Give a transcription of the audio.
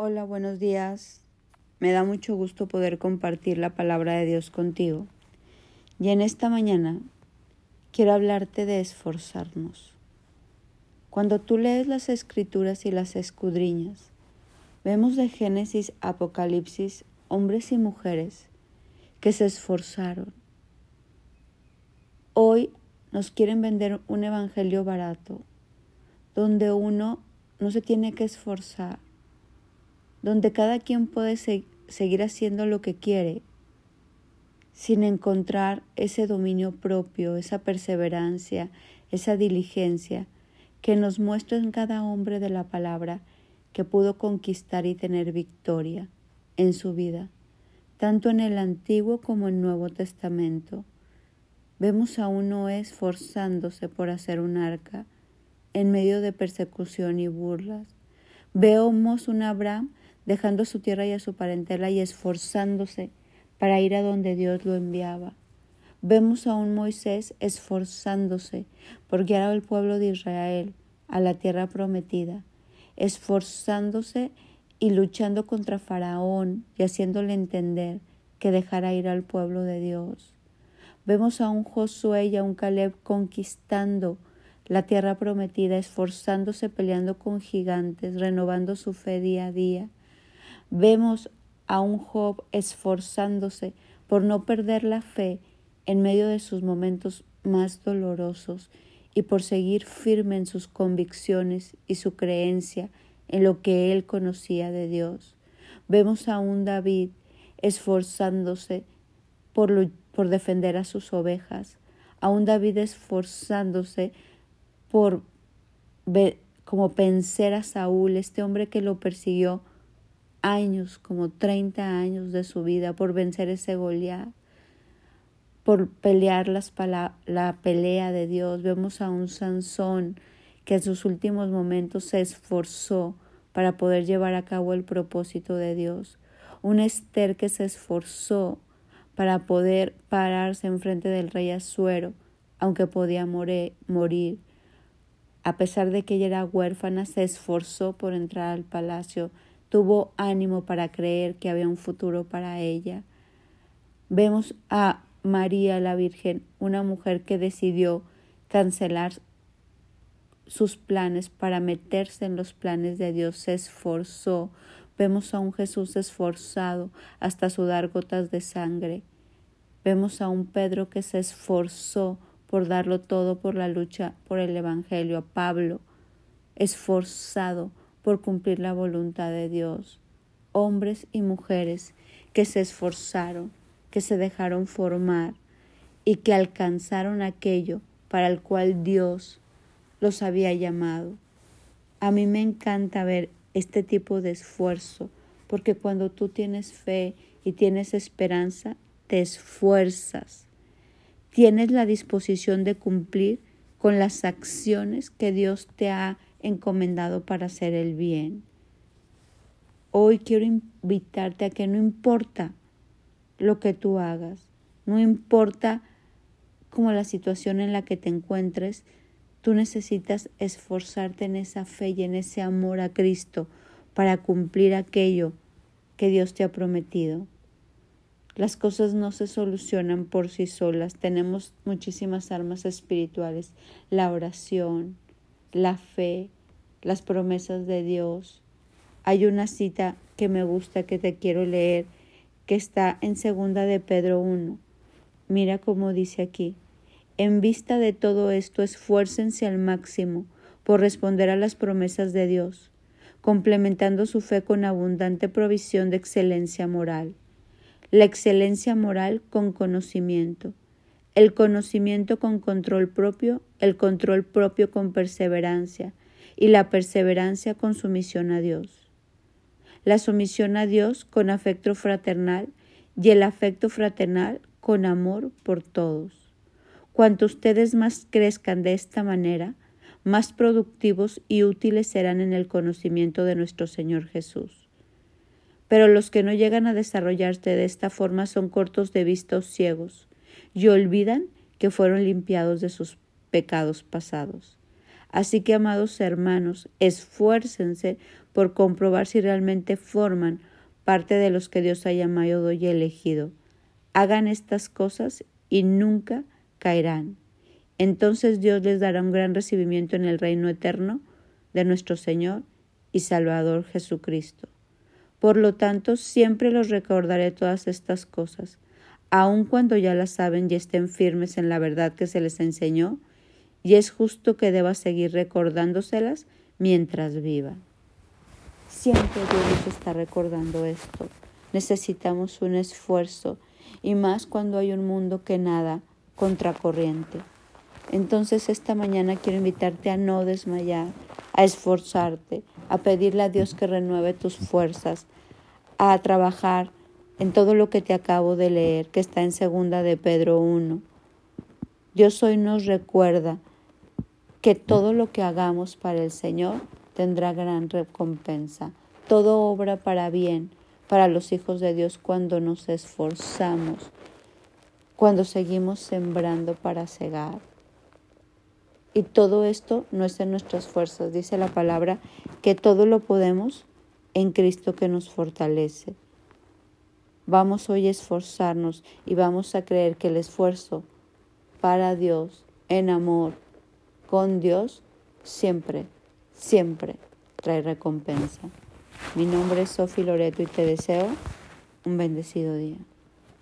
Hola, buenos días. Me da mucho gusto poder compartir la palabra de Dios contigo. Y en esta mañana quiero hablarte de esforzarnos. Cuando tú lees las escrituras y las escudriñas, vemos de Génesis Apocalipsis hombres y mujeres que se esforzaron. Hoy nos quieren vender un evangelio barato, donde uno no se tiene que esforzar, donde cada quien puede seguir haciendo lo que quiere, sin encontrar ese dominio propio, esa perseverancia, esa diligencia que nos muestra en cada hombre de la palabra que pudo conquistar y tener victoria en su vida, tanto en el Antiguo como en el Nuevo Testamento. Vemos a un Noé esforzándose por hacer un arca en medio de persecución y burlas. Vemos un Abraham dejando su tierra y a su parentela y esforzándose para ir a donde Dios lo enviaba. Vemos a un Moisés esforzándose por guiar al pueblo de Israel a la tierra prometida, esforzándose y luchando contra Faraón y haciéndole entender que dejara ir al pueblo de Dios. Vemos a un Josué y a un Caleb conquistando la tierra prometida, esforzándose, peleando con gigantes, renovando su fe día a día. Vemos a un Job esforzándose por no perder la fe en medio de sus momentos más dolorosos y por seguir firme en sus convicciones y su creencia en lo que él conocía de Dios. Vemos a un David esforzándose por, por defender a sus ovejas, a un David esforzándose por como vencer a Saúl, este hombre que lo persiguió años, como 30 años de su vida, por vencer ese Goliat, por pelear las la pelea de Dios. Vemos a un Sansón que en sus últimos momentos se esforzó para poder llevar a cabo el propósito de Dios. Un Esther que se esforzó para poder pararse enfrente del rey Azuero, aunque podía morir. A pesar de que ella era huérfana, se esforzó por entrar al palacio, tuvo ánimo para creer que había un futuro para ella. Vemos a María la Virgen, una mujer que decidió cancelar sus planes para meterse en los planes de Dios, se esforzó. Vemos a un Jesús esforzado hasta sudar gotas de sangre. Vemos a un Pedro que se esforzó por darlo todo por la lucha por el Evangelio, a Pablo, esforzado por cumplir la voluntad de Dios, hombres y mujeres que se esforzaron, que se dejaron formar y que alcanzaron aquello para el cual Dios los había llamado. A mí me encanta ver este tipo de esfuerzo, porque cuando tú tienes fe y tienes esperanza, te esfuerzas tienes la disposición de cumplir con las acciones que Dios te ha encomendado para hacer el bien. Hoy quiero invitarte a que no importa lo que tú hagas, no importa como la situación en la que te encuentres, tú necesitas esforzarte en esa fe y en ese amor a Cristo para cumplir aquello que Dios te ha prometido. Las cosas no se solucionan por sí solas. Tenemos muchísimas armas espirituales. La oración, la fe, las promesas de Dios. Hay una cita que me gusta que te quiero leer que está en segunda de Pedro 1. Mira cómo dice aquí. En vista de todo esto, esfuércense al máximo por responder a las promesas de Dios, complementando su fe con abundante provisión de excelencia moral la excelencia moral con conocimiento, el conocimiento con control propio, el control propio con perseverancia y la perseverancia con sumisión a Dios. La sumisión a Dios con afecto fraternal y el afecto fraternal con amor por todos. Cuanto ustedes más crezcan de esta manera, más productivos y útiles serán en el conocimiento de nuestro Señor Jesús pero los que no llegan a desarrollarse de esta forma son cortos de vista o ciegos, y olvidan que fueron limpiados de sus pecados pasados. Así que, amados hermanos, esfuércense por comprobar si realmente forman parte de los que Dios ha llamado y elegido. Hagan estas cosas y nunca caerán. Entonces Dios les dará un gran recibimiento en el reino eterno de nuestro Señor y Salvador Jesucristo. Por lo tanto, siempre los recordaré todas estas cosas, aun cuando ya las saben y estén firmes en la verdad que se les enseñó, y es justo que deba seguir recordándoselas mientras viva. Siempre Dios está recordando esto. Necesitamos un esfuerzo, y más cuando hay un mundo que nada contracorriente. Entonces esta mañana quiero invitarte a no desmayar, a esforzarte, a pedirle a Dios que renueve tus fuerzas, a trabajar en todo lo que te acabo de leer, que está en segunda de Pedro 1. Dios hoy nos recuerda que todo lo que hagamos para el Señor tendrá gran recompensa. Todo obra para bien para los hijos de Dios cuando nos esforzamos, cuando seguimos sembrando para cegar. Y todo esto no es en nuestras fuerzas, dice la palabra, que todo lo podemos en Cristo que nos fortalece. Vamos hoy a esforzarnos y vamos a creer que el esfuerzo para Dios, en amor, con Dios, siempre, siempre trae recompensa. Mi nombre es Sofi Loreto y te deseo un bendecido día.